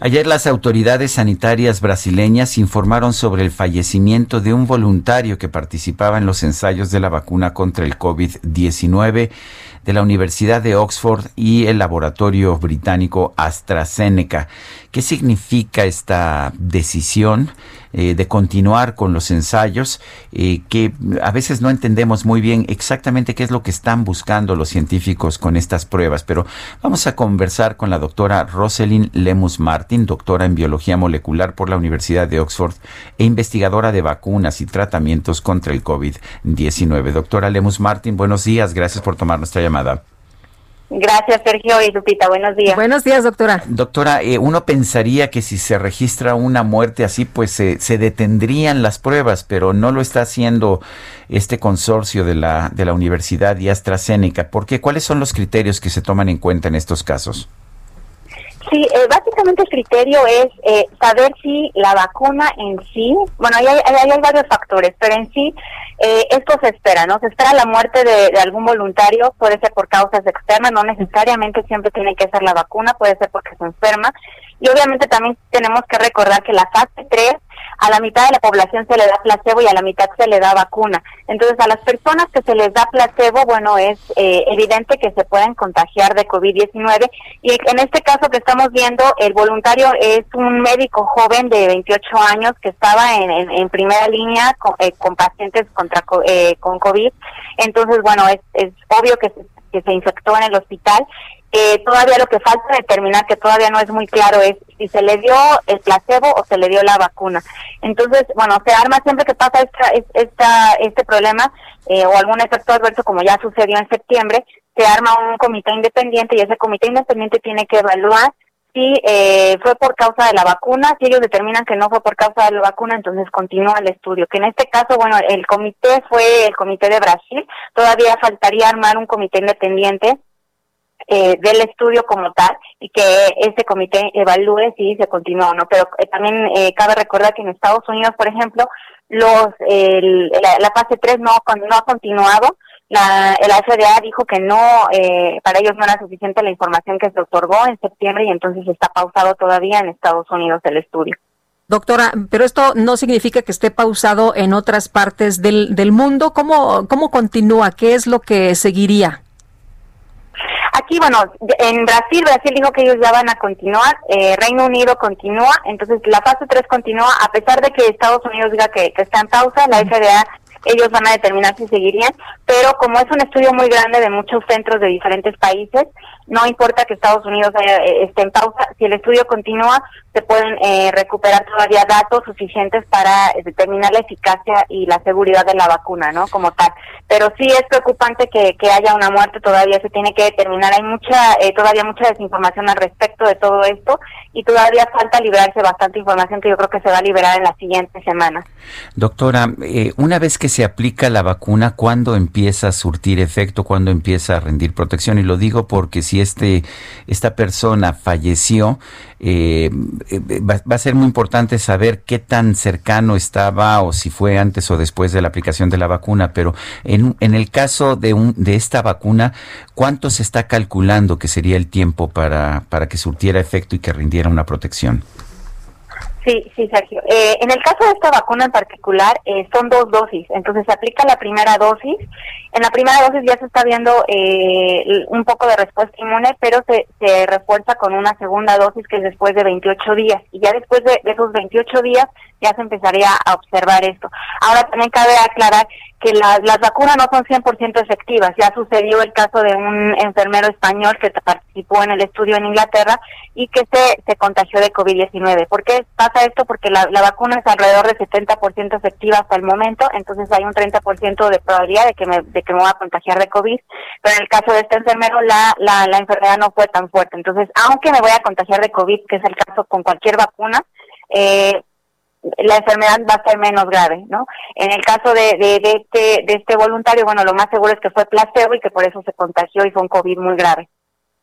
Ayer las autoridades sanitarias brasileñas informaron sobre el fallecimiento de un voluntario que participaba en los ensayos de la vacuna contra el COVID-19 de la Universidad de Oxford y el laboratorio británico AstraZeneca. ¿Qué significa esta decisión? Eh, de continuar con los ensayos, eh, que a veces no entendemos muy bien exactamente qué es lo que están buscando los científicos con estas pruebas, pero vamos a conversar con la doctora Rosalind Lemus Martin, doctora en biología molecular por la Universidad de Oxford e investigadora de vacunas y tratamientos contra el COVID-19. Doctora Lemus Martin, buenos días, gracias por tomar nuestra llamada. Gracias, Sergio y Lupita. Buenos días. Buenos días, doctora. Doctora, eh, uno pensaría que si se registra una muerte así, pues se detendrían las pruebas, pero no lo está haciendo este consorcio de la, de la Universidad y AstraZeneca. ¿Por qué? ¿Cuáles son los criterios que se toman en cuenta en estos casos? Sí, eh, básicamente el criterio es eh, saber si la vacuna en sí, bueno, hay, hay, varios factores, pero en sí eh, esto se espera, ¿no? Se espera la muerte de, de, algún voluntario, puede ser por causas externas, no necesariamente siempre tiene que ser la vacuna, puede ser porque se enferma. Y obviamente también tenemos que recordar que la fase 3 a la mitad de la población se le da placebo y a la mitad se le da vacuna. Entonces, a las personas que se les da placebo, bueno, es eh, evidente que se pueden contagiar de COVID-19. Y en este caso que estamos viendo, el voluntario es un médico joven de 28 años que estaba en, en, primera línea con, eh, con pacientes contra eh, con COVID. Entonces, bueno, es, es obvio que se, que se infectó en el hospital eh, todavía lo que falta determinar, que todavía no es muy claro, es si se le dio el placebo o se le dio la vacuna. Entonces, bueno, se arma siempre que pasa esta, esta, este problema eh, o algún efecto adverso, como ya sucedió en septiembre, se arma un comité independiente y ese comité independiente tiene que evaluar si eh, fue por causa de la vacuna, si ellos determinan que no fue por causa de la vacuna, entonces continúa el estudio. Que en este caso, bueno, el comité fue el comité de Brasil, todavía faltaría armar un comité independiente eh, del estudio como tal y que este comité evalúe si se continúa o no. Pero eh, también eh, cabe recordar que en Estados Unidos, por ejemplo, los la, fase 3 no, ha continuado. La, la FDA dijo que no, para ellos no era suficiente la información que se otorgó en septiembre y entonces está pausado todavía en Estados Unidos el estudio. Doctora, pero esto no significa que esté pausado en otras partes del, del mundo. ¿Cómo, ¿Cómo continúa? ¿Qué es lo que seguiría? Aquí, bueno, en Brasil, Brasil dijo que ellos ya van a continuar, eh, Reino Unido continúa, entonces la fase 3 continúa, a pesar de que Estados Unidos diga que, que está en pausa, la FDA ellos van a determinar si seguirían, pero como es un estudio muy grande de muchos centros de diferentes países, no importa que Estados Unidos eh, esté en pausa, si el estudio continúa, se pueden eh, recuperar todavía datos suficientes para eh, determinar la eficacia y la seguridad de la vacuna, ¿no? Como tal. Pero sí es preocupante que, que haya una muerte, todavía se tiene que determinar, hay mucha, todavía mucha desinformación al respecto de todo esto y todavía falta liberarse bastante información que yo creo que se va a liberar en las siguientes semanas. Doctora, una vez que se aplica la vacuna, ¿cuándo empieza a surtir efecto? ¿Cuándo empieza a rendir protección? Y lo digo porque si este, esta persona falleció, eh, eh, va, a ser muy importante saber qué tan cercano estaba o si fue antes o después de la aplicación de la vacuna, pero en, en el caso de, un, de esta vacuna, ¿cuánto se está calculando que sería el tiempo para, para que surtiera efecto y que rindiera una protección? Sí, sí, Sergio. Eh, en el caso de esta vacuna en particular, eh, son dos dosis. Entonces se aplica la primera dosis. En la primera dosis ya se está viendo eh, un poco de respuesta inmune, pero se, se refuerza con una segunda dosis que es después de 28 días. Y ya después de, esos 28 días ya se empezaría a observar esto. Ahora también cabe aclarar que las vacunas no son 100% efectivas. Ya sucedió el caso de un enfermero español que participó en el estudio en Inglaterra y que se, se contagió de COVID-19. ¿Por qué pasa esto porque la, vacuna es alrededor de 70% efectiva hasta el momento, entonces hay un 30% de probabilidad de que me de que me voy a contagiar de COVID, pero en el caso de este enfermero la, la, la enfermedad no fue tan fuerte. Entonces, aunque me voy a contagiar de COVID, que es el caso con cualquier vacuna, eh, la enfermedad va a ser menos grave, ¿no? En el caso de, de, de, este, de este voluntario, bueno, lo más seguro es que fue placebo y que por eso se contagió y fue un COVID muy grave.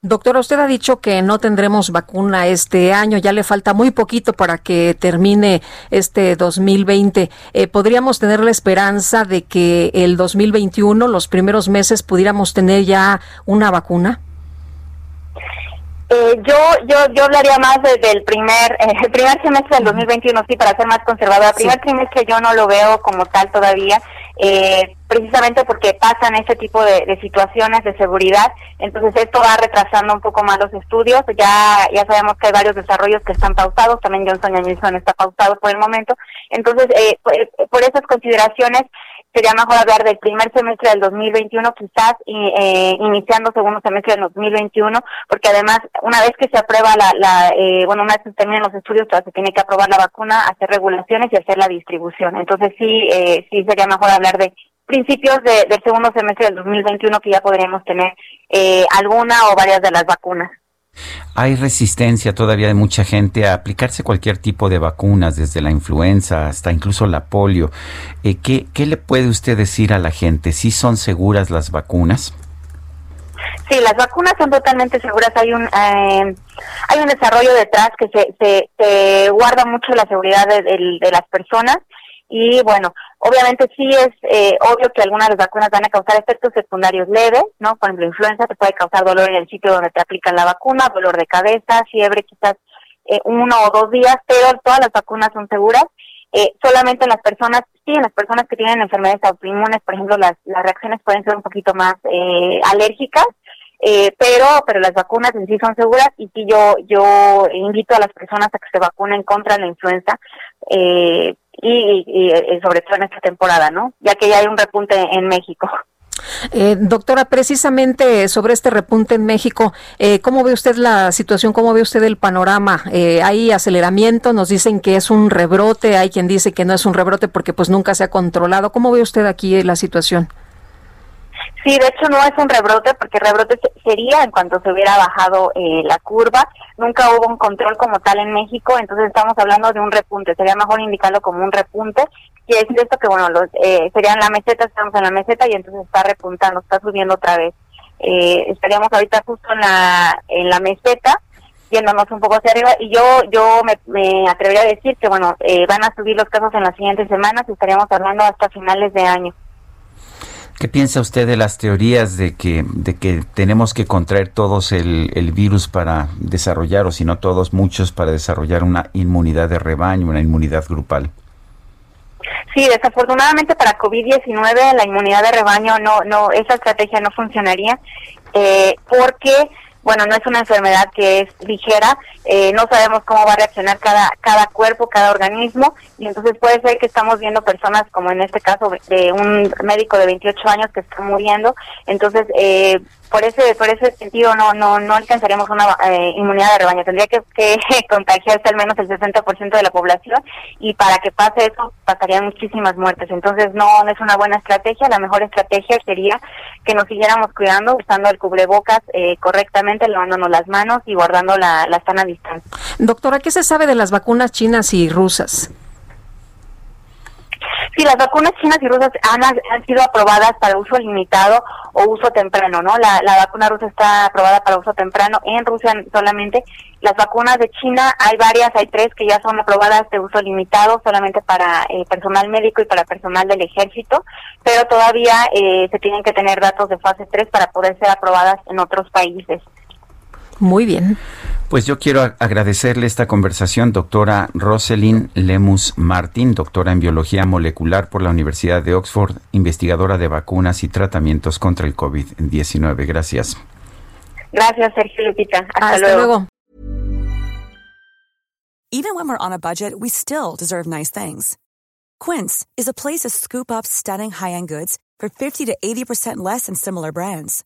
Doctora, usted ha dicho que no tendremos vacuna este año, ya le falta muy poquito para que termine este 2020. Eh, ¿Podríamos tener la esperanza de que el 2021, los primeros meses, pudiéramos tener ya una vacuna? Eh, yo, yo, yo hablaría más desde el primer, eh, el primer semestre del 2021, sí, para ser más conservadora. El primer trimestre yo no lo veo como tal todavía, eh, precisamente porque pasan ese tipo de, situaciones de seguridad. Entonces esto va retrasando un poco más los estudios. Ya, ya sabemos que hay varios desarrollos que están pausados. También Johnson Johnson está pausado por el momento. Entonces, eh, por esas consideraciones, sería mejor hablar del primer semestre del 2021, quizás eh, iniciando segundo semestre del 2021, porque además, una vez que se aprueba la, la eh, bueno, una vez que se terminen los estudios, se tiene que aprobar la vacuna, hacer regulaciones y hacer la distribución. Entonces sí, eh, sí sería mejor hablar de principios de, del segundo semestre del 2021 que ya podríamos tener eh, alguna o varias de las vacunas. Hay resistencia todavía de mucha gente a aplicarse cualquier tipo de vacunas, desde la influenza hasta incluso la polio. Eh, ¿qué, ¿Qué le puede usted decir a la gente? ¿Sí son seguras las vacunas? Sí, las vacunas son totalmente seguras. Hay un eh, hay un desarrollo detrás que se, se, guarda mucho la seguridad de, de las personas y bueno, obviamente sí es eh, obvio que algunas de las vacunas van a causar efectos secundarios leves, ¿no? Por ejemplo, influenza te puede causar dolor en el sitio donde te aplican la vacuna, dolor de cabeza, fiebre quizás eh, uno o dos días, pero todas las vacunas son seguras. Eh, solamente en las personas, sí, en las personas que tienen enfermedades autoinmunes, por ejemplo, las, las reacciones pueden ser un poquito más eh, alérgicas, eh, pero pero las vacunas en sí son seguras y sí yo yo invito a las personas a que se vacunen contra la influenza eh, y, sobre todo en esta temporada, ¿no? Ya que ya hay un repunte en México. Eh, doctora, precisamente sobre este repunte en México, eh, ¿cómo ve usted la situación? ¿Cómo ve usted el panorama? Eh, ¿Hay aceleramiento? Nos dicen que es un rebrote, hay quien dice que no es un rebrote porque pues nunca se ha controlado. ¿Cómo ve usted aquí la situación? Sí, de hecho no es un rebrote porque rebrote sería en cuanto se hubiera bajado eh, la curva. Nunca hubo un control como tal en México, entonces estamos hablando de un repunte. Sería mejor indicarlo como un repunte. Quiere decir esto que, bueno, los, eh, serían la meseta, estamos en la meseta y entonces está repuntando, está subiendo otra vez. Eh, estaríamos ahorita justo en la, en la meseta yéndonos un poco hacia arriba y yo yo me, me atrevería a decir que bueno eh, van a subir los casos en las siguientes semanas y estaríamos hablando hasta finales de año. ¿Qué piensa usted de las teorías de que, de que tenemos que contraer todos el, el virus para desarrollar, o si no todos, muchos, para desarrollar una inmunidad de rebaño, una inmunidad grupal? Sí, desafortunadamente para COVID-19 la inmunidad de rebaño no, no, esa estrategia no funcionaría eh, porque bueno, no es una enfermedad que es ligera, eh, no sabemos cómo va a reaccionar cada, cada cuerpo, cada organismo, y entonces puede ser que estamos viendo personas, como en este caso de un médico de 28 años que está muriendo, entonces eh, por ese por ese sentido no no no alcanzaríamos una eh, inmunidad de rebaño. Tendría que, contagiarse al menos el 60% de la población y para que pase eso pasarían muchísimas muertes. Entonces no, no es una buena estrategia. La mejor estrategia sería que nos siguiéramos cuidando usando el cubrebocas eh, correctamente lavándonos las manos y guardando la, la sana distancia. Doctora qué se sabe de las vacunas chinas y rusas Sí, las vacunas chinas y rusas han, han sido aprobadas para uso limitado o uso temprano, ¿no? La, la vacuna rusa está aprobada para uso temprano en Rusia solamente. Las vacunas de China hay varias, hay tres que ya son aprobadas de uso limitado solamente para eh, personal médico y para personal del ejército, pero todavía eh, se tienen que tener datos de fase 3 para poder ser aprobadas en otros países. Muy bien. Pues yo quiero agradecerle esta conversación, doctora Roselyn Lemus Martín, doctora en biología molecular por la Universidad de Oxford, investigadora de vacunas y tratamientos contra el COVID-19. Gracias. Gracias, Sergio Lupita. Hasta, luego. luego. Even when we're on a budget, we still deserve nice things. Quince is a place to scoop up stunning high-end goods for 50 to 80% less than similar brands.